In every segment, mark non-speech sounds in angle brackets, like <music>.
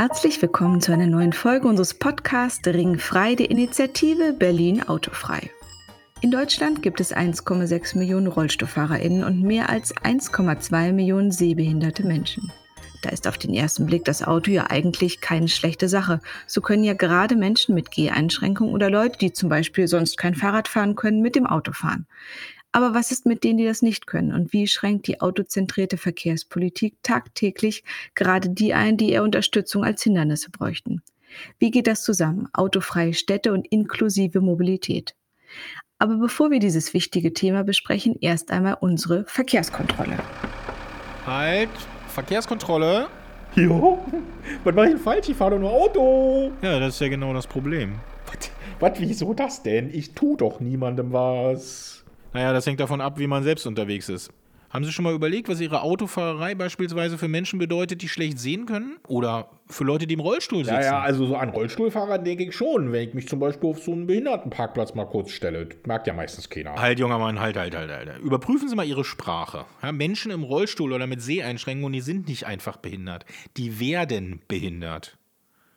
Herzlich willkommen zu einer neuen Folge unseres Podcasts Ringfrei, die Initiative Berlin Autofrei. In Deutschland gibt es 1,6 Millionen RollstuhlfahrerInnen und mehr als 1,2 Millionen sehbehinderte Menschen. Da ist auf den ersten Blick das Auto ja eigentlich keine schlechte Sache. So können ja gerade Menschen mit Geheinschränkungen oder Leute, die zum Beispiel sonst kein Fahrrad fahren können, mit dem Auto fahren. Aber was ist mit denen, die das nicht können? Und wie schränkt die autozentrierte Verkehrspolitik tagtäglich gerade die ein, die eher Unterstützung als Hindernisse bräuchten? Wie geht das zusammen? Autofreie Städte und inklusive Mobilität. Aber bevor wir dieses wichtige Thema besprechen, erst einmal unsere Verkehrskontrolle. Halt, Verkehrskontrolle. Jo, was mache ich denn falsch? Ich fahre doch nur Auto. Ja, das ist ja genau das Problem. Was, was, wieso das denn? Ich tu doch niemandem was. Naja, das hängt davon ab, wie man selbst unterwegs ist. Haben Sie schon mal überlegt, was Ihre Autofahrerei beispielsweise für Menschen bedeutet, die schlecht sehen können? Oder für Leute, die im Rollstuhl sitzen? Ja, ja, also so an Rollstuhlfahrer denke ich schon, wenn ich mich zum Beispiel auf so einen Behindertenparkplatz mal kurz stelle. Das merkt ja meistens keiner. Halt, junger Mann, halt, halt, halt, halt. Überprüfen Sie mal Ihre Sprache. Ja, Menschen im Rollstuhl oder mit Seheinschränkungen, die sind nicht einfach behindert. Die werden behindert.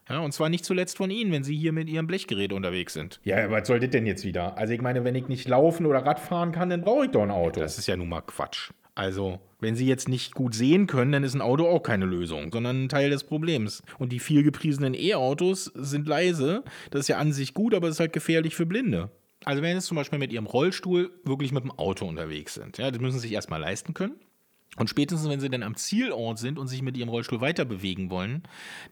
Ja, und zwar nicht zuletzt von Ihnen, wenn Sie hier mit Ihrem Blechgerät unterwegs sind. Ja, was soll das denn jetzt wieder? Also ich meine, wenn ich nicht laufen oder Radfahren kann, dann brauche ich doch ein Auto. Das ist ja nun mal Quatsch. Also, wenn Sie jetzt nicht gut sehen können, dann ist ein Auto auch keine Lösung, sondern ein Teil des Problems. Und die viel gepriesenen E-Autos sind leise. Das ist ja an sich gut, aber es ist halt gefährlich für Blinde. Also, wenn Sie zum Beispiel mit Ihrem Rollstuhl wirklich mit dem Auto unterwegs sind, ja, das müssen Sie sich erstmal leisten können. Und spätestens, wenn sie dann am Zielort sind und sich mit ihrem Rollstuhl weiter bewegen wollen,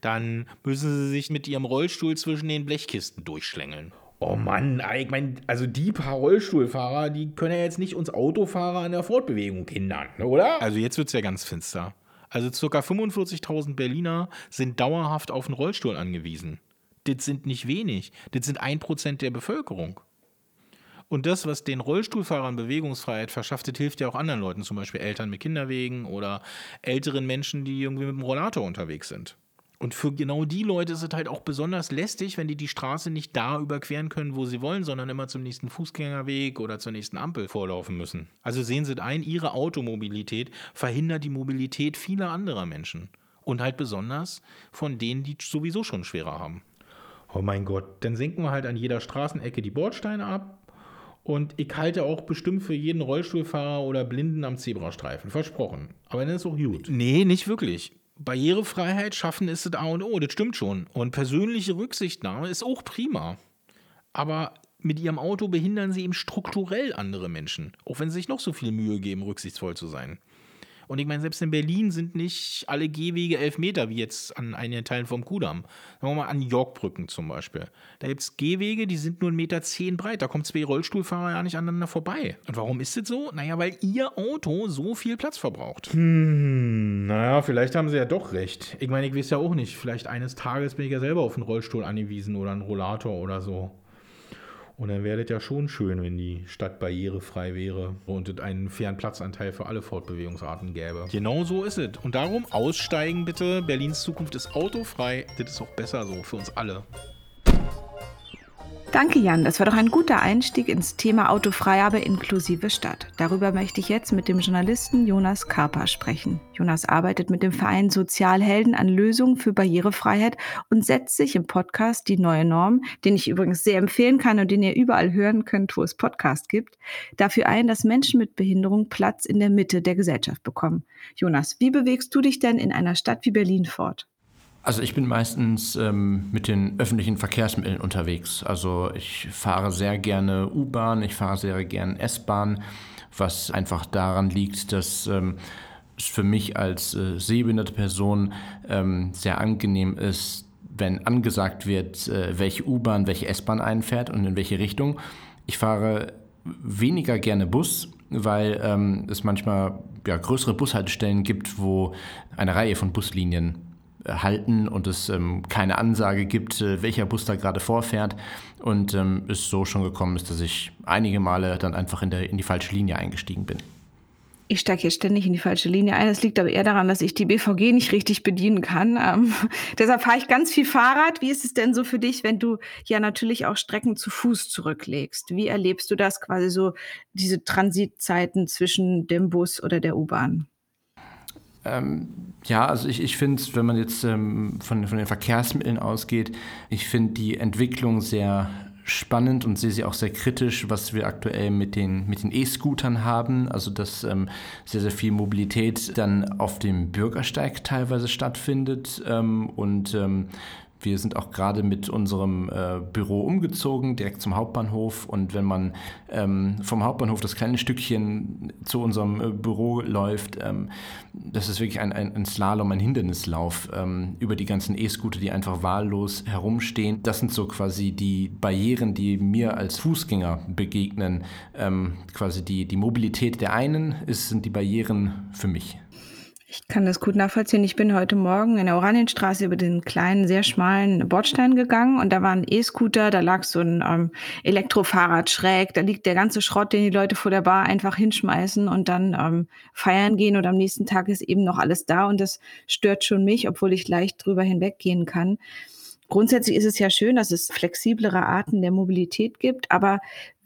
dann müssen sie sich mit ihrem Rollstuhl zwischen den Blechkisten durchschlängeln. Oh Mann, ich meine, also die paar Rollstuhlfahrer, die können ja jetzt nicht uns Autofahrer an der Fortbewegung hindern, oder? Also jetzt wird es ja ganz finster. Also ca. 45.000 Berliner sind dauerhaft auf den Rollstuhl angewiesen. Das sind nicht wenig. Das sind ein Prozent der Bevölkerung. Und das, was den Rollstuhlfahrern Bewegungsfreiheit verschafft, das hilft ja auch anderen Leuten, zum Beispiel Eltern mit Kinderwegen oder älteren Menschen, die irgendwie mit dem Rollator unterwegs sind. Und für genau die Leute ist es halt auch besonders lästig, wenn die die Straße nicht da überqueren können, wo sie wollen, sondern immer zum nächsten Fußgängerweg oder zur nächsten Ampel vorlaufen müssen. Also sehen Sie ein, Ihre Automobilität verhindert die Mobilität vieler anderer Menschen. Und halt besonders von denen, die sowieso schon schwerer haben. Oh mein Gott, dann senken wir halt an jeder Straßenecke die Bordsteine ab, und ich halte auch bestimmt für jeden Rollstuhlfahrer oder Blinden am Zebrastreifen. Versprochen. Aber dann ist auch gut. Nee, nicht wirklich. Barrierefreiheit schaffen ist das A und O, das stimmt schon. Und persönliche Rücksichtnahme ist auch prima. Aber mit ihrem Auto behindern sie eben strukturell andere Menschen, auch wenn sie sich noch so viel Mühe geben, rücksichtsvoll zu sein. Und ich meine, selbst in Berlin sind nicht alle Gehwege elf Meter, wie jetzt an einigen Teilen vom Kudamm. Sagen wir mal an Yorkbrücken zum Beispiel. Da gibt es Gehwege, die sind nur 1,10 Meter zehn breit. Da kommen zwei Rollstuhlfahrer ja nicht aneinander vorbei. Und warum ist das so? Naja, weil ihr Auto so viel Platz verbraucht. Hm, naja, vielleicht haben sie ja doch recht. Ich meine, ich weiß ja auch nicht. Vielleicht eines Tages bin ich ja selber auf einen Rollstuhl angewiesen oder einen Rollator oder so. Und dann wäre das ja schon schön, wenn die Stadt barrierefrei wäre und es einen fairen Platzanteil für alle Fortbewegungsarten gäbe. Genau so ist es. Und darum aussteigen bitte. Berlins Zukunft ist autofrei. Das ist auch besser so für uns alle. Danke, Jan. Das war doch ein guter Einstieg ins Thema autofrei, aber inklusive Stadt. Darüber möchte ich jetzt mit dem Journalisten Jonas Karpa sprechen. Jonas arbeitet mit dem Verein Sozialhelden an Lösungen für Barrierefreiheit und setzt sich im Podcast Die Neue Norm, den ich übrigens sehr empfehlen kann und den ihr überall hören könnt, wo es Podcasts gibt, dafür ein, dass Menschen mit Behinderung Platz in der Mitte der Gesellschaft bekommen. Jonas, wie bewegst du dich denn in einer Stadt wie Berlin fort? Also ich bin meistens ähm, mit den öffentlichen Verkehrsmitteln unterwegs. Also ich fahre sehr gerne U-Bahn, ich fahre sehr gerne S-Bahn, was einfach daran liegt, dass ähm, es für mich als äh, sehbehinderte Person ähm, sehr angenehm ist, wenn angesagt wird, äh, welche U-Bahn, welche S-Bahn einfährt und in welche Richtung. Ich fahre weniger gerne Bus, weil ähm, es manchmal ja, größere Bushaltestellen gibt, wo eine Reihe von Buslinien halten und es ähm, keine Ansage gibt, äh, welcher Bus da gerade vorfährt. Und ähm, es so schon gekommen ist, dass ich einige Male dann einfach in, der, in die falsche Linie eingestiegen bin. Ich steige hier ständig in die falsche Linie ein. Das liegt aber eher daran, dass ich die BVG nicht richtig bedienen kann. Ähm, <laughs> deshalb fahre ich ganz viel Fahrrad. Wie ist es denn so für dich, wenn du ja natürlich auch Strecken zu Fuß zurücklegst? Wie erlebst du das quasi so, diese Transitzeiten zwischen dem Bus oder der U-Bahn? Ähm, ja, also ich, ich finde wenn man jetzt ähm, von, von den Verkehrsmitteln ausgeht, ich finde die Entwicklung sehr spannend und sehe sie auch sehr kritisch, was wir aktuell mit den mit den E-Scootern haben. Also dass ähm, sehr, sehr viel Mobilität dann auf dem Bürgersteig teilweise stattfindet ähm, und ähm, wir sind auch gerade mit unserem äh, Büro umgezogen, direkt zum Hauptbahnhof. Und wenn man ähm, vom Hauptbahnhof das kleine Stückchen zu unserem äh, Büro läuft, ähm, das ist wirklich ein, ein, ein Slalom, ein Hindernislauf ähm, über die ganzen E-Scooter, die einfach wahllos herumstehen. Das sind so quasi die Barrieren, die mir als Fußgänger begegnen. Ähm, quasi die, die Mobilität der einen ist, sind die Barrieren für mich. Ich kann das gut nachvollziehen. Ich bin heute Morgen in der Oranienstraße über den kleinen, sehr schmalen Bordstein gegangen und da war ein E-Scooter, da lag so ein ähm, Elektrofahrrad schräg, da liegt der ganze Schrott, den die Leute vor der Bar einfach hinschmeißen und dann ähm, feiern gehen und am nächsten Tag ist eben noch alles da und das stört schon mich, obwohl ich leicht drüber hinweggehen kann. Grundsätzlich ist es ja schön, dass es flexiblere Arten der Mobilität gibt, aber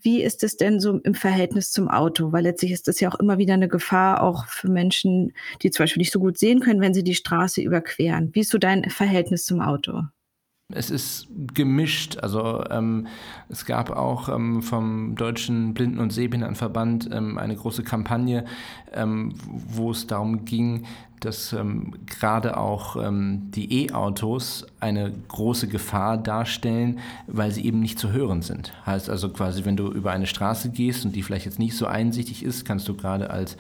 wie ist es denn so im Verhältnis zum Auto? Weil letztlich ist das ja auch immer wieder eine Gefahr, auch für Menschen, die zum Beispiel nicht so gut sehen können, wenn sie die Straße überqueren. Wie ist so dein Verhältnis zum Auto? Es ist gemischt. Also ähm, es gab auch ähm, vom Deutschen Blinden- und Sehbehindertenverband ähm, eine große Kampagne, ähm, wo es darum ging, dass ähm, gerade auch ähm, die E-Autos eine große Gefahr darstellen, weil sie eben nicht zu hören sind. Heißt also quasi, wenn du über eine Straße gehst und die vielleicht jetzt nicht so einsichtig ist, kannst du gerade als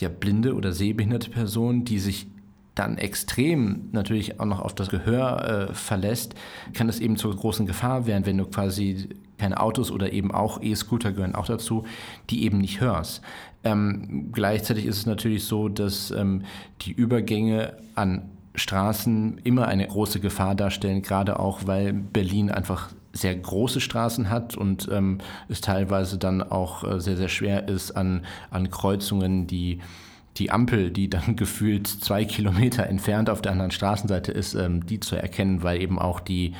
ja, blinde oder sehbehinderte Person, die sich dann extrem natürlich auch noch auf das Gehör äh, verlässt, kann das eben zur großen Gefahr werden, wenn du quasi keine Autos oder eben auch E-Scooter gehören auch dazu, die eben nicht hörst. Ähm, gleichzeitig ist es natürlich so, dass ähm, die Übergänge an Straßen immer eine große Gefahr darstellen, gerade auch weil Berlin einfach sehr große Straßen hat und ähm, es teilweise dann auch äh, sehr, sehr schwer ist an, an Kreuzungen, die die Ampel, die dann <laughs> gefühlt zwei Kilometer entfernt auf der anderen Straßenseite ist, ähm, die zu erkennen, weil eben auch die,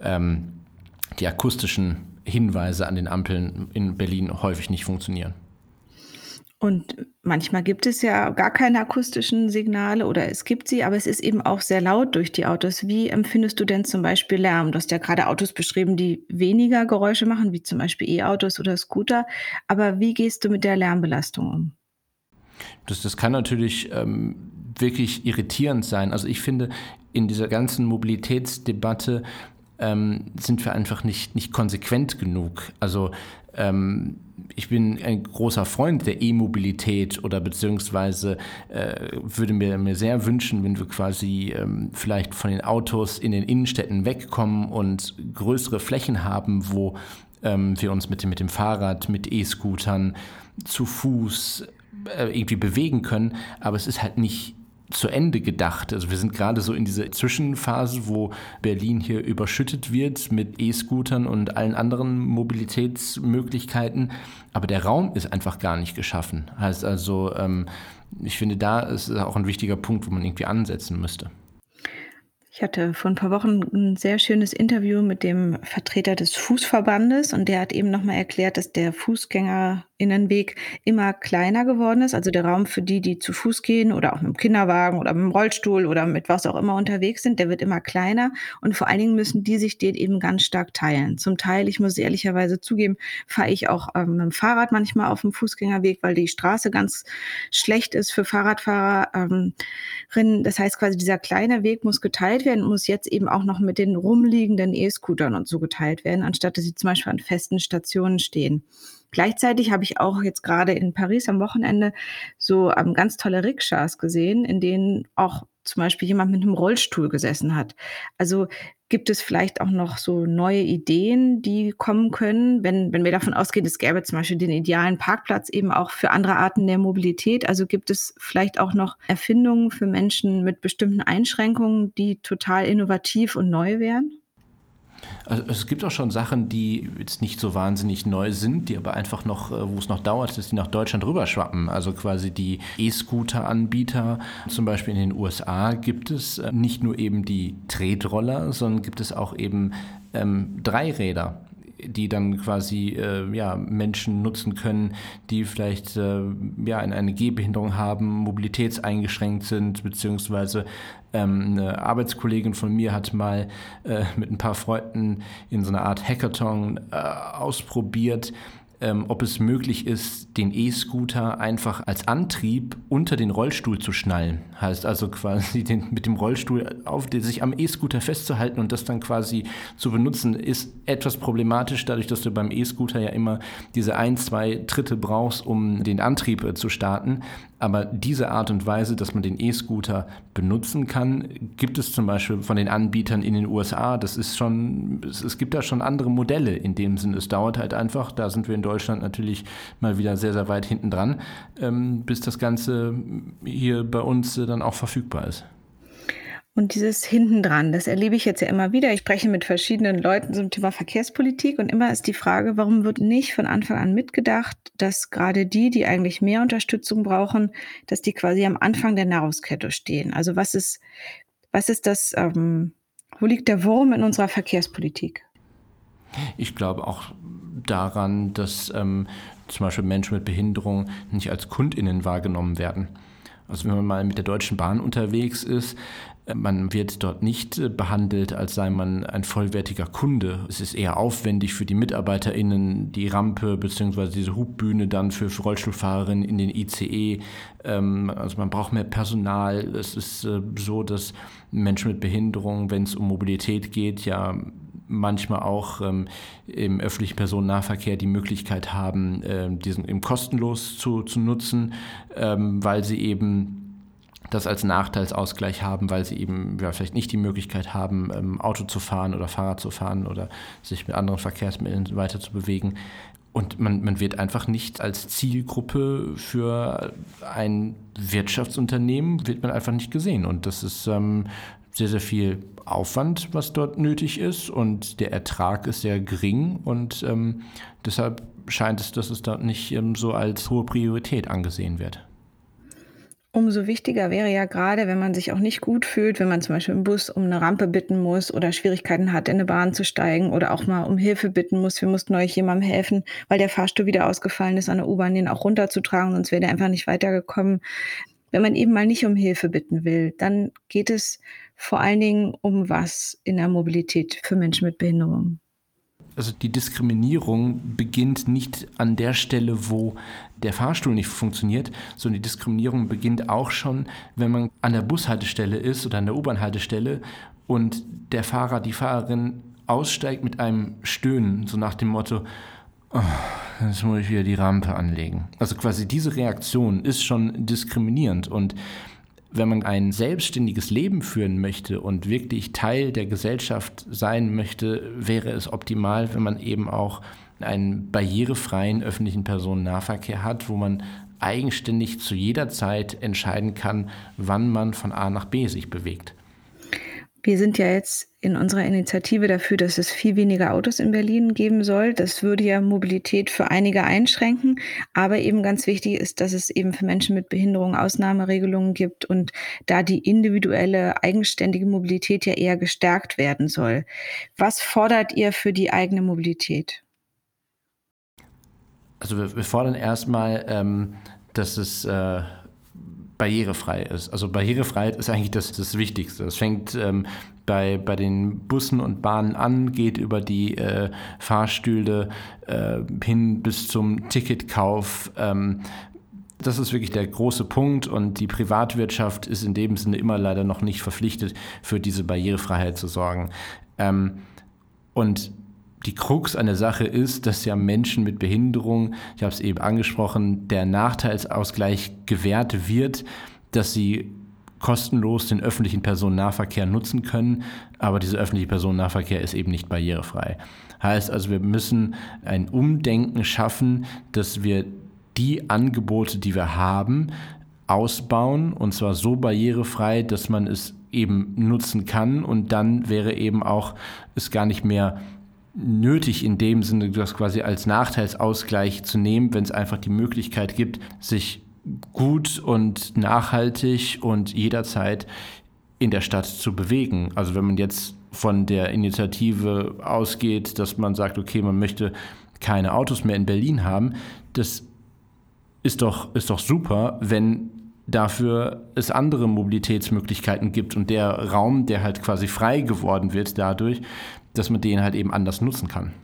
ähm, die akustischen Hinweise an den Ampeln in Berlin häufig nicht funktionieren. Und manchmal gibt es ja gar keine akustischen Signale oder es gibt sie, aber es ist eben auch sehr laut durch die Autos. Wie empfindest du denn zum Beispiel Lärm? Du hast ja gerade Autos beschrieben, die weniger Geräusche machen, wie zum Beispiel E-Autos oder Scooter. Aber wie gehst du mit der Lärmbelastung um? Das, das kann natürlich ähm, wirklich irritierend sein. Also ich finde, in dieser ganzen Mobilitätsdebatte ähm, sind wir einfach nicht, nicht konsequent genug. Also ähm, ich bin ein großer Freund der E-Mobilität oder beziehungsweise äh, würde mir, mir sehr wünschen, wenn wir quasi ähm, vielleicht von den Autos in den Innenstädten wegkommen und größere Flächen haben, wo ähm, wir uns mit dem, mit dem Fahrrad, mit E-Scootern, zu Fuß irgendwie bewegen können, aber es ist halt nicht zu Ende gedacht. Also wir sind gerade so in dieser Zwischenphase, wo Berlin hier überschüttet wird mit E-Scootern und allen anderen Mobilitätsmöglichkeiten, aber der Raum ist einfach gar nicht geschaffen. Heißt also, ähm, ich finde, da ist auch ein wichtiger Punkt, wo man irgendwie ansetzen müsste. Ich hatte vor ein paar Wochen ein sehr schönes Interview mit dem Vertreter des Fußverbandes und der hat eben nochmal erklärt, dass der Fußgängerinnenweg immer kleiner geworden ist. Also der Raum für die, die zu Fuß gehen oder auch mit dem Kinderwagen oder mit dem Rollstuhl oder mit was auch immer unterwegs sind, der wird immer kleiner und vor allen Dingen müssen die sich den eben ganz stark teilen. Zum Teil, ich muss ehrlicherweise zugeben, fahre ich auch ähm, mit dem Fahrrad manchmal auf dem Fußgängerweg, weil die Straße ganz schlecht ist für Fahrradfahrerinnen. Das heißt quasi, dieser kleine Weg muss geteilt werden, muss jetzt eben auch noch mit den rumliegenden E-Scootern und so geteilt werden, anstatt dass sie zum Beispiel an festen Stationen stehen. Gleichzeitig habe ich auch jetzt gerade in Paris am Wochenende so ähm, ganz tolle Rikschas gesehen, in denen auch zum Beispiel jemand mit einem Rollstuhl gesessen hat. Also gibt es vielleicht auch noch so neue Ideen, die kommen können, wenn, wenn wir davon ausgehen, es gäbe zum Beispiel den idealen Parkplatz eben auch für andere Arten der Mobilität. Also gibt es vielleicht auch noch Erfindungen für Menschen mit bestimmten Einschränkungen, die total innovativ und neu wären? Also es gibt auch schon Sachen, die jetzt nicht so wahnsinnig neu sind, die aber einfach noch, äh, wo es noch dauert, dass die nach Deutschland rüberschwappen. Also quasi die E-Scooter-Anbieter, zum Beispiel in den USA gibt es äh, nicht nur eben die Tretroller, sondern gibt es auch eben ähm, Dreiräder die dann quasi äh, ja, Menschen nutzen können, die vielleicht äh, ja, eine Gehbehinderung haben, mobilitätseingeschränkt sind, beziehungsweise eine Arbeitskollegin von mir hat mal äh, mit ein paar Freunden in so einer Art Hackathon äh, ausprobiert, ähm, ob es möglich ist, den E-Scooter einfach als Antrieb unter den Rollstuhl zu schnallen. Heißt also quasi den, mit dem Rollstuhl auf sich am E-Scooter festzuhalten und das dann quasi zu benutzen, ist etwas problematisch, dadurch, dass du beim E-Scooter ja immer diese ein, zwei Tritte brauchst, um den Antrieb äh, zu starten. Aber diese Art und Weise, dass man den E-Scooter benutzen kann, gibt es zum Beispiel von den Anbietern in den USA. Das ist schon, es, es gibt da schon andere Modelle in dem Sinne. Es dauert halt einfach, da sind wir in Deutschland natürlich mal wieder sehr, sehr weit hinten dran, ähm, bis das Ganze hier bei uns äh, dann auch verfügbar ist. Und dieses Hintendran, das erlebe ich jetzt ja immer wieder. Ich spreche mit verschiedenen Leuten zum Thema Verkehrspolitik und immer ist die Frage, warum wird nicht von Anfang an mitgedacht, dass gerade die, die eigentlich mehr Unterstützung brauchen, dass die quasi am Anfang der Nahrungskette stehen. Also was ist, was ist das, ähm, wo liegt der Wurm in unserer Verkehrspolitik? Ich glaube auch daran, dass ähm, zum Beispiel Menschen mit Behinderung nicht als KundInnen wahrgenommen werden. Also wenn man mal mit der Deutschen Bahn unterwegs ist, man wird dort nicht äh, behandelt, als sei man ein vollwertiger Kunde. Es ist eher aufwendig für die MitarbeiterInnen, die Rampe bzw. diese Hubbühne dann für, Rollstuhlfahrerinnen in den ICE. Ähm, also man braucht mehr Personal. Es ist äh, so, dass Menschen mit Behinderung, wenn es um Mobilität geht, ja manchmal auch ähm, im öffentlichen Personennahverkehr die Möglichkeit haben, äh, diesen eben kostenlos zu, zu nutzen, ähm, weil sie eben das als Nachteilsausgleich haben, weil sie eben ja, vielleicht nicht die Möglichkeit haben, ähm, Auto zu fahren oder Fahrrad zu fahren oder sich mit anderen Verkehrsmitteln weiter zu bewegen. Und man, man wird einfach nicht als Zielgruppe für ein Wirtschaftsunternehmen, wird man einfach nicht gesehen. Und das ist ähm, sehr, sehr viel Aufwand, was dort nötig ist. Und der Ertrag ist sehr gering. Und ähm, deshalb scheint es, dass es dort nicht ähm, so als hohe Priorität angesehen wird. Umso wichtiger wäre ja gerade, wenn man sich auch nicht gut fühlt, wenn man zum Beispiel im Bus um eine Rampe bitten muss oder Schwierigkeiten hat, in eine Bahn zu steigen oder auch mal um Hilfe bitten muss. Wir mussten euch jemandem helfen, weil der Fahrstuhl wieder ausgefallen ist, an der U-Bahn den auch runterzutragen, sonst wäre der einfach nicht weitergekommen. Wenn man eben mal nicht um Hilfe bitten will, dann geht es vor allen Dingen um was in der Mobilität für Menschen mit Behinderungen also die Diskriminierung beginnt nicht an der Stelle, wo der Fahrstuhl nicht funktioniert, sondern die Diskriminierung beginnt auch schon, wenn man an der Bushaltestelle ist oder an der U-Bahn-Haltestelle und der Fahrer, die Fahrerin aussteigt mit einem Stöhnen, so nach dem Motto, oh, jetzt muss ich wieder die Rampe anlegen. Also quasi diese Reaktion ist schon diskriminierend und wenn man ein selbstständiges Leben führen möchte und wirklich Teil der Gesellschaft sein möchte, wäre es optimal, wenn man eben auch einen barrierefreien öffentlichen Personennahverkehr hat, wo man eigenständig zu jeder Zeit entscheiden kann, wann man von A nach B sich bewegt. Wir sind ja jetzt in unserer Initiative dafür, dass es viel weniger Autos in Berlin geben soll. Das würde ja Mobilität für einige einschränken. Aber eben ganz wichtig ist, dass es eben für Menschen mit Behinderung Ausnahmeregelungen gibt und da die individuelle, eigenständige Mobilität ja eher gestärkt werden soll. Was fordert ihr für die eigene Mobilität? Also wir, wir fordern erstmal, ähm, dass es äh barrierefrei ist. Also Barrierefreiheit ist eigentlich das, das Wichtigste. Das fängt ähm, bei, bei den Bussen und Bahnen an, geht über die äh, Fahrstühle äh, hin bis zum Ticketkauf. Ähm, das ist wirklich der große Punkt und die Privatwirtschaft ist in dem Sinne immer leider noch nicht verpflichtet, für diese Barrierefreiheit zu sorgen. Ähm, und die Krux an der Sache ist, dass ja Menschen mit Behinderung, ich habe es eben angesprochen, der Nachteilsausgleich gewährt wird, dass sie kostenlos den öffentlichen Personennahverkehr nutzen können, aber dieser öffentliche Personennahverkehr ist eben nicht barrierefrei. Heißt also, wir müssen ein Umdenken schaffen, dass wir die Angebote, die wir haben, ausbauen. Und zwar so barrierefrei, dass man es eben nutzen kann. Und dann wäre eben auch es gar nicht mehr nötig in dem Sinne, das quasi als Nachteilsausgleich zu nehmen, wenn es einfach die Möglichkeit gibt, sich gut und nachhaltig und jederzeit in der Stadt zu bewegen. Also wenn man jetzt von der Initiative ausgeht, dass man sagt, okay, man möchte keine Autos mehr in Berlin haben, das ist doch, ist doch super, wenn dafür es andere Mobilitätsmöglichkeiten gibt und der Raum, der halt quasi frei geworden wird dadurch, dass man den halt eben anders nutzen kann.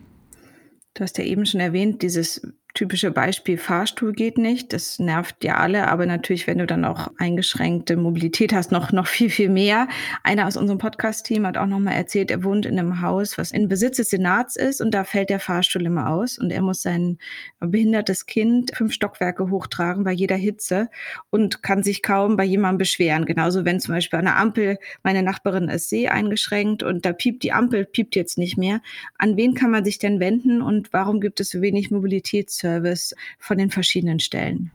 Du hast ja eben schon erwähnt, dieses typische Beispiel Fahrstuhl geht nicht. Das nervt ja alle, aber natürlich, wenn du dann auch eingeschränkte Mobilität hast, noch, noch viel, viel mehr. Einer aus unserem Podcast-Team hat auch nochmal erzählt, er wohnt in einem Haus, was in Besitz des Senats ist und da fällt der Fahrstuhl immer aus und er muss sein behindertes Kind fünf Stockwerke hochtragen bei jeder Hitze und kann sich kaum bei jemandem beschweren. Genauso, wenn zum Beispiel an der Ampel meine Nachbarin ist seh eingeschränkt und da piept die Ampel, piept jetzt nicht mehr. An wen kann man sich denn wenden und warum gibt es so wenig Mobilitäts Service von den verschiedenen Stellen?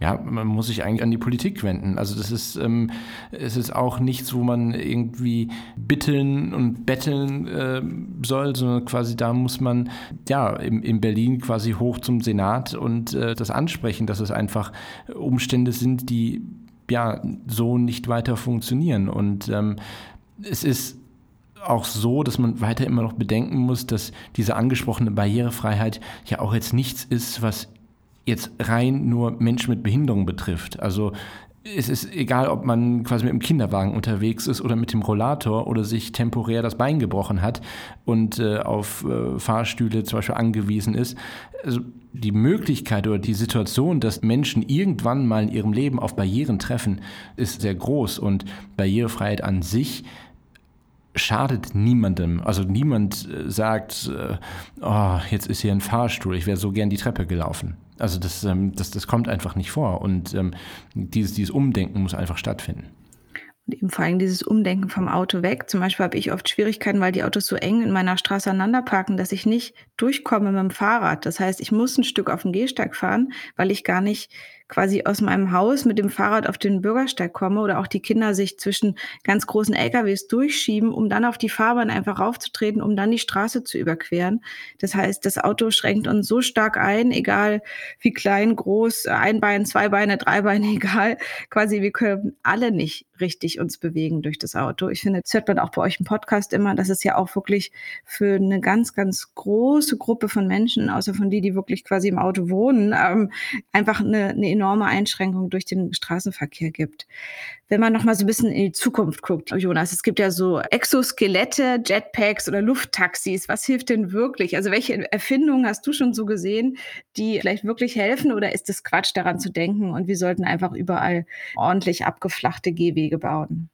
Ja, man muss sich eigentlich an die Politik wenden. Also das ist, ähm, es ist auch nichts, wo man irgendwie bitteln und betteln äh, soll, sondern quasi da muss man ja in, in Berlin quasi hoch zum Senat und äh, das ansprechen, dass es einfach Umstände sind, die ja so nicht weiter funktionieren. Und ähm, es ist auch so, dass man weiter immer noch bedenken muss, dass diese angesprochene Barrierefreiheit ja auch jetzt nichts ist, was jetzt rein nur Menschen mit Behinderung betrifft. Also es ist egal, ob man quasi mit dem Kinderwagen unterwegs ist oder mit dem Rollator oder sich temporär das Bein gebrochen hat und äh, auf äh, Fahrstühle zum Beispiel angewiesen ist. Also die Möglichkeit oder die Situation, dass Menschen irgendwann mal in ihrem Leben auf Barrieren treffen, ist sehr groß und Barrierefreiheit an sich schadet niemandem. Also niemand äh, sagt, oh, jetzt ist hier ein Fahrstuhl, ich wäre so gern die Treppe gelaufen. Also das, ähm, das, das kommt einfach nicht vor. Und ähm, dieses, dieses Umdenken muss einfach stattfinden. Und eben vor allem dieses Umdenken vom Auto weg. Zum Beispiel habe ich oft Schwierigkeiten, weil die Autos so eng in meiner Straße aneinander parken, dass ich nicht durchkomme mit dem Fahrrad. Das heißt, ich muss ein Stück auf den Gehsteig fahren, weil ich gar nicht quasi aus meinem Haus mit dem Fahrrad auf den Bürgersteig komme oder auch die Kinder sich zwischen ganz großen LKWs durchschieben, um dann auf die Fahrbahn einfach raufzutreten, um dann die Straße zu überqueren. Das heißt, das Auto schränkt uns so stark ein, egal wie klein, groß, ein Bein, zwei Beine, drei Beine, <laughs> egal. Quasi, wir können alle nicht richtig uns bewegen durch das Auto. Ich finde, das hört man auch bei euch im Podcast immer, dass es ja auch wirklich für eine ganz, ganz große Gruppe von Menschen, außer von die, die wirklich quasi im Auto wohnen, ähm, einfach eine, eine enorme Einschränkung durch den Straßenverkehr gibt. Wenn man noch mal so ein bisschen in die Zukunft guckt, Jonas, es gibt ja so Exoskelette, Jetpacks oder Lufttaxis. Was hilft denn wirklich? Also welche Erfindungen hast du schon so gesehen, die vielleicht wirklich helfen oder ist es Quatsch daran zu denken und wir sollten einfach überall ordentlich abgeflachte Gehwege bauen?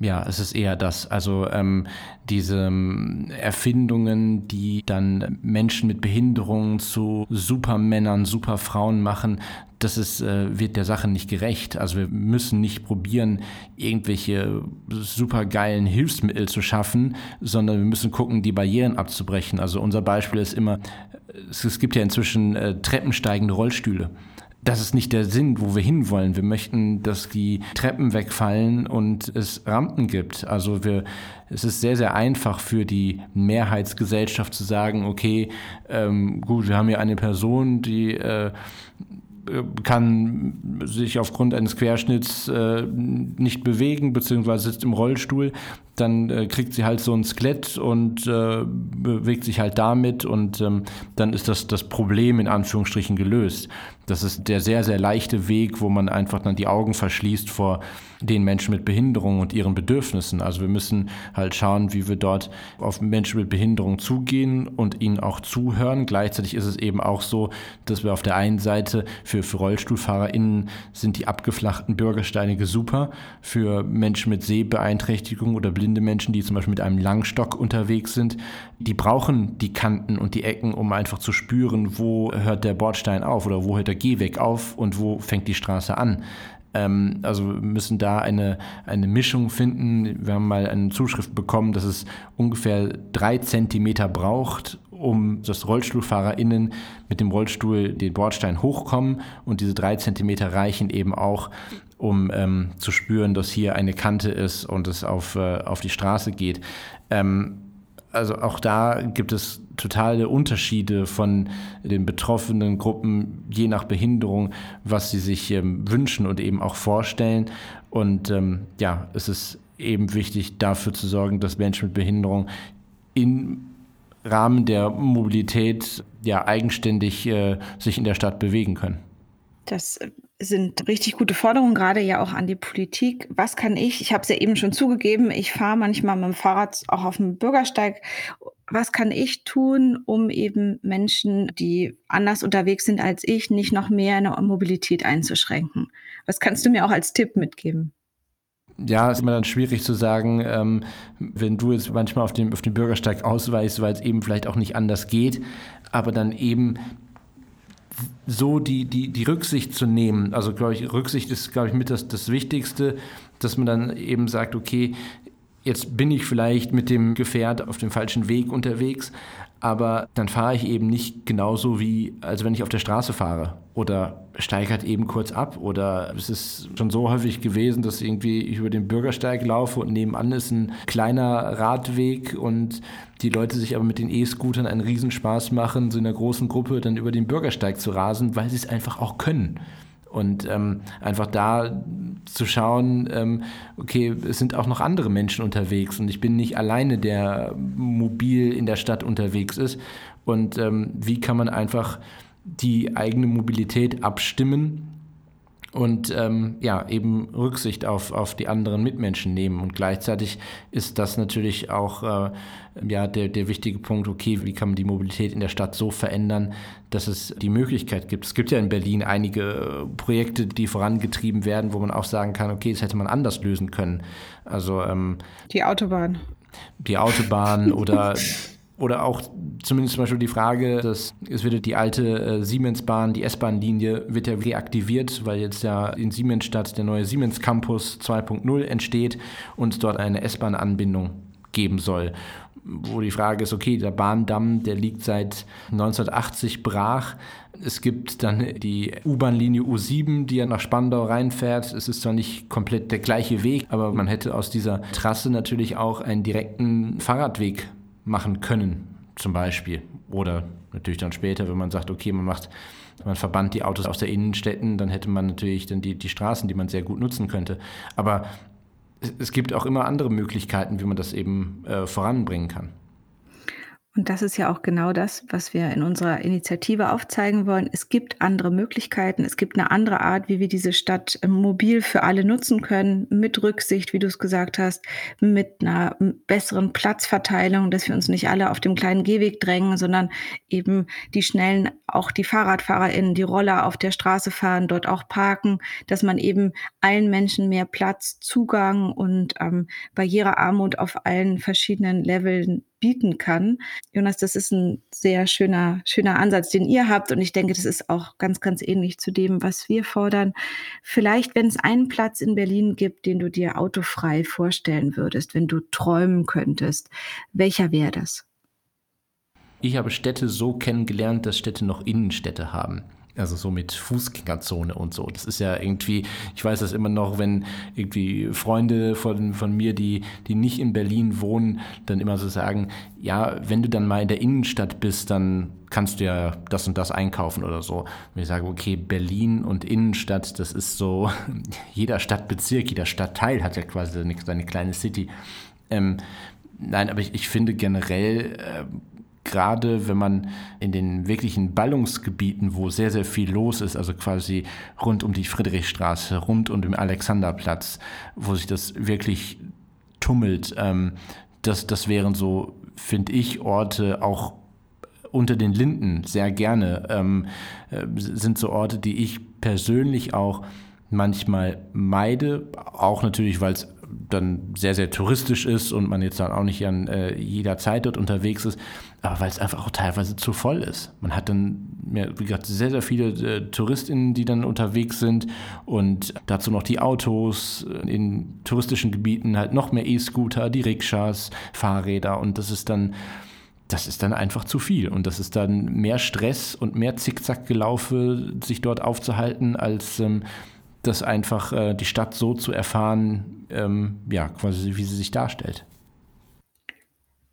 Ja, es ist eher das. Also ähm, diese ähm, Erfindungen, die dann Menschen mit Behinderungen zu Supermännern, Superfrauen machen, das ist, äh, wird der Sache nicht gerecht. Also wir müssen nicht probieren, irgendwelche supergeilen Hilfsmittel zu schaffen, sondern wir müssen gucken, die Barrieren abzubrechen. Also unser Beispiel ist immer, es, gibt ja inzwischen äh, treppensteigende Rollstühle das ist nicht der Sinn, wo wir hinwollen. Wir möchten, dass die Treppen wegfallen und es Rampen gibt. Also wir, es ist sehr, sehr einfach für die Mehrheitsgesellschaft zu sagen, okay, ähm, gut, wir haben hier eine Person, die äh, kann sich aufgrund eines Querschnitts äh, nicht bewegen, beziehungsweise sitzt im Rollstuhl dann äh, kriegt sie halt so ein Skelett und äh, bewegt sich halt damit und ähm, dann ist das, das Problem in Anführungsstrichen gelöst. Das ist der sehr, sehr leichte Weg, wo man einfach dann die Augen verschließt vor den Menschen mit Behinderung und ihren Bedürfnissen. Also wir müssen halt schauen, wie wir dort auf Menschen mit Behinderung zugehen und ihnen auch zuhören. Gleichzeitig ist es eben auch so, dass wir auf der einen Seite für, für RollstuhlfahrerInnen sind die abgeflachten Bürgersteine super, für Menschen mit Sehbeeinträchtigung oder blinde Menschen, die zum Beispiel mit einem Langstock unterwegs sind, die brauchen die Kanten und die Ecken, um einfach zu spüren, wo hört der Bordstein auf oder wo hört der Gehweg auf und wo fängt die Straße an. Ähm, also müssen da eine, eine Mischung finden. Wir haben mal eine Zuschrift bekommen, dass es ungefähr drei Zentimeter braucht, um dass RollstuhlfahrerInnen mit dem Rollstuhl den Bordstein hochkommen und diese drei Zentimeter reichen eben auch, um ähm, zu spüren, dass hier eine Kante ist und es auf, äh, auf die Straße geht. Ähm, also auch da gibt es totale Unterschiede von den betroffenen Gruppen, je nach Behinderung, was sie sich ähm, wünschen und eben auch vorstellen. Und ähm, ja, es ist eben wichtig, dafür zu sorgen, dass Menschen mit Behinderung im Rahmen der Mobilität ja eigenständig äh, sich in der Stadt bewegen können. Das sind richtig gute Forderungen, gerade ja auch an die Politik. Was kann ich, ich habe es ja eben schon zugegeben, ich fahre manchmal mit dem Fahrrad auch auf dem Bürgersteig. Was kann ich tun, um eben Menschen, die anders unterwegs sind als ich, nicht noch mehr in der Mobilität einzuschränken? Was kannst du mir auch als Tipp mitgeben? Ja, ist immer dann schwierig zu sagen, ähm, wenn du jetzt manchmal auf dem, auf dem Bürgersteig ausweist, weil es eben vielleicht auch nicht anders geht, aber dann eben so die, die, die Rücksicht zu nehmen. Also, glaube ich, Rücksicht ist, glaube ich, mit das, das Wichtigste, dass man dann eben sagt, okay, jetzt bin ich vielleicht mit dem Gefährt auf dem falschen Weg unterwegs, aber dann fahre ich eben nicht genauso wie, als wenn ich auf der Straße fahre oder steige halt eben kurz ab oder es ist schon so häufig gewesen, dass irgendwie ich über den Bürgersteig laufe und nebenan ist ein kleiner Radweg und die Leute sich aber mit den E-Scootern einen Riesenspaß machen, so in einer großen Gruppe dann über den Bürgersteig zu rasen, weil sie es einfach auch können. Und ähm, einfach da zu schauen, ähm, okay, es sind auch noch andere Menschen unterwegs und ich bin nicht alleine, der mobil in der Stadt unterwegs ist. Und ähm, wie kann man einfach die eigene Mobilität abstimmen und ähm, ja, eben Rücksicht auf, auf die anderen Mitmenschen nehmen. Und gleichzeitig ist das natürlich auch äh, ja, der, der wichtige Punkt, okay, wie kann man die Mobilität in der Stadt so verändern, dass es die Möglichkeit gibt. Es gibt ja in Berlin einige Projekte, die vorangetrieben werden, wo man auch sagen kann, okay, das hätte man anders lösen können. Also ähm, die Autobahn. Die Autobahn oder <laughs> Oder auch zumindest zum Beispiel die Frage, dass es wird die alte äh, Siemens-Bahn, die S-Bahn-Linie wird ja reaktiviert, weil jetzt ja in Siemensstadt der neue Siemens Campus 2.0 entsteht und dort eine S-Bahn-Anbindung geben soll. Wo die Frage ist, okay, der Bahndamm, der liegt seit 1980 brach. Es gibt dann die U-Bahn-Linie U7, die ja nach Spandau reinfährt. Es ist zwar nicht komplett der gleiche Weg, aber man hätte aus dieser Trasse natürlich auch einen direkten Fahrradweg machen können, zum Beispiel. Oder natürlich dann später, wenn man sagt, okay, man macht, man verbannt die Autos aus der Innenstädten, dann hätte man natürlich dann die, die Straßen, die man sehr gut nutzen könnte. Aber es, gibt auch immer andere Möglichkeiten, wie man das eben äh, voranbringen kann. Und das ist ja auch genau das, was wir in unserer Initiative aufzeigen wollen. Es gibt andere Möglichkeiten, es gibt eine andere Art, wie wir diese Stadt ähm, mobil für alle nutzen können, mit Rücksicht, wie du es gesagt hast, mit einer besseren Platzverteilung, dass wir uns nicht alle auf dem kleinen Gehweg drängen, sondern eben die schnellen, auch die FahrradfahrerInnen, die Roller auf der Straße fahren, dort auch parken, dass man eben allen Menschen mehr Platz, Zugang und ähm, Barrierearmut auf allen verschiedenen Leveln bieten kann. Jonas, das ist ein sehr schöner, schöner Ansatz, den ihr habt. Und ich denke, das ist auch ganz, ganz ähnlich zu dem, was wir fordern. Vielleicht, wenn es einen Platz in Berlin gibt, den du dir autofrei vorstellen würdest, wenn du träumen könntest, welcher wäre das? Ich habe Städte so kennengelernt, dass Städte noch Innenstädte haben. Also so mit Fußgängerzone und so. Das ist ja irgendwie, ich weiß das immer noch, wenn irgendwie Freunde von, von mir, die, die nicht in Berlin wohnen, dann immer so sagen, ja, wenn du dann mal in der Innenstadt bist, dann kannst du ja das und das einkaufen oder so. Und ich sage, okay, Berlin und Innenstadt, das ist so, <laughs> jeder Stadtbezirk, jeder Stadtteil hat ja quasi seine, seine kleine City. Ähm, nein, aber ich, ich finde generell, äh, gerade wenn man in den wirklichen Ballungsgebieten, wo sehr, sehr viel los ist, also quasi rund um die Friedrichstraße, rund um den Alexanderplatz, wo sich das wirklich tummelt, ähm, das, das wären so, finde ich, Orte auch unter den Linden sehr gerne, ähm, äh, sind so Orte, die ich persönlich auch manchmal meide, auch natürlich, weil es dann sehr, sehr touristisch ist und man jetzt dann auch nicht an äh, jeder Zeit dort unterwegs ist, aber weil es einfach auch teilweise zu voll ist. Man hat dann, wie gesagt, sehr, sehr viele äh, TouristInnen, die dann unterwegs sind und dazu noch die Autos, in touristischen Gebieten halt noch mehr E-Scooter, die Rikschas, Fahrräder und das ist dann das ist dann einfach zu viel. Und das ist dann mehr Stress und mehr Zickzackgelaufe, sich dort aufzuhalten, als ähm, das einfach äh, die Stadt so zu erfahren, ähm, ja, quasi wie sie sich darstellt.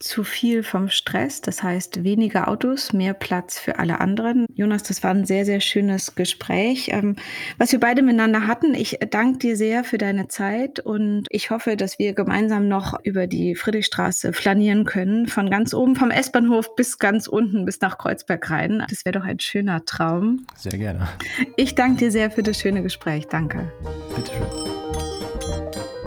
Zu viel vom Stress. Das heißt, weniger Autos, mehr Platz für alle anderen. Jonas, das war ein sehr, sehr schönes Gespräch, ähm, was wir beide miteinander hatten. Ich danke dir sehr für deine Zeit und ich hoffe, dass wir gemeinsam noch über die Friedrichstraße flanieren können. Von ganz oben vom S-Bahnhof bis ganz unten bis nach Kreuzberg rein. Das wäre doch ein schöner Traum. Sehr gerne. Ich danke dir sehr für das schöne Gespräch. Danke. Bitte schön.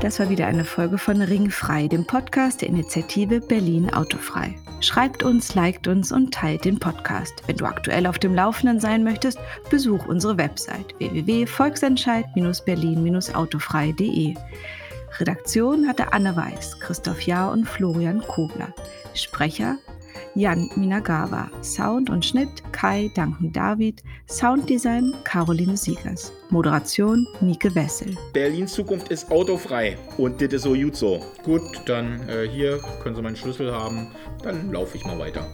Das war wieder eine Folge von Ringfrei, dem Podcast der Initiative Berlin Autofrei. Schreibt uns, liked uns und teilt den Podcast. Wenn du aktuell auf dem Laufenden sein möchtest, besuch unsere Website www.volksentscheid-berlin-autofrei.de. Redaktion hatte Anne Weiß, Christoph Jahr und Florian Kobler. Sprecher Jan Minagawa, Sound und Schnitt Kai Duncan David, Sounddesign Caroline Siegers, Moderation Nike Wessel. Berlins Zukunft ist autofrei und das ist so gut so. Gut, dann äh, hier können Sie meinen Schlüssel haben, dann laufe ich mal weiter.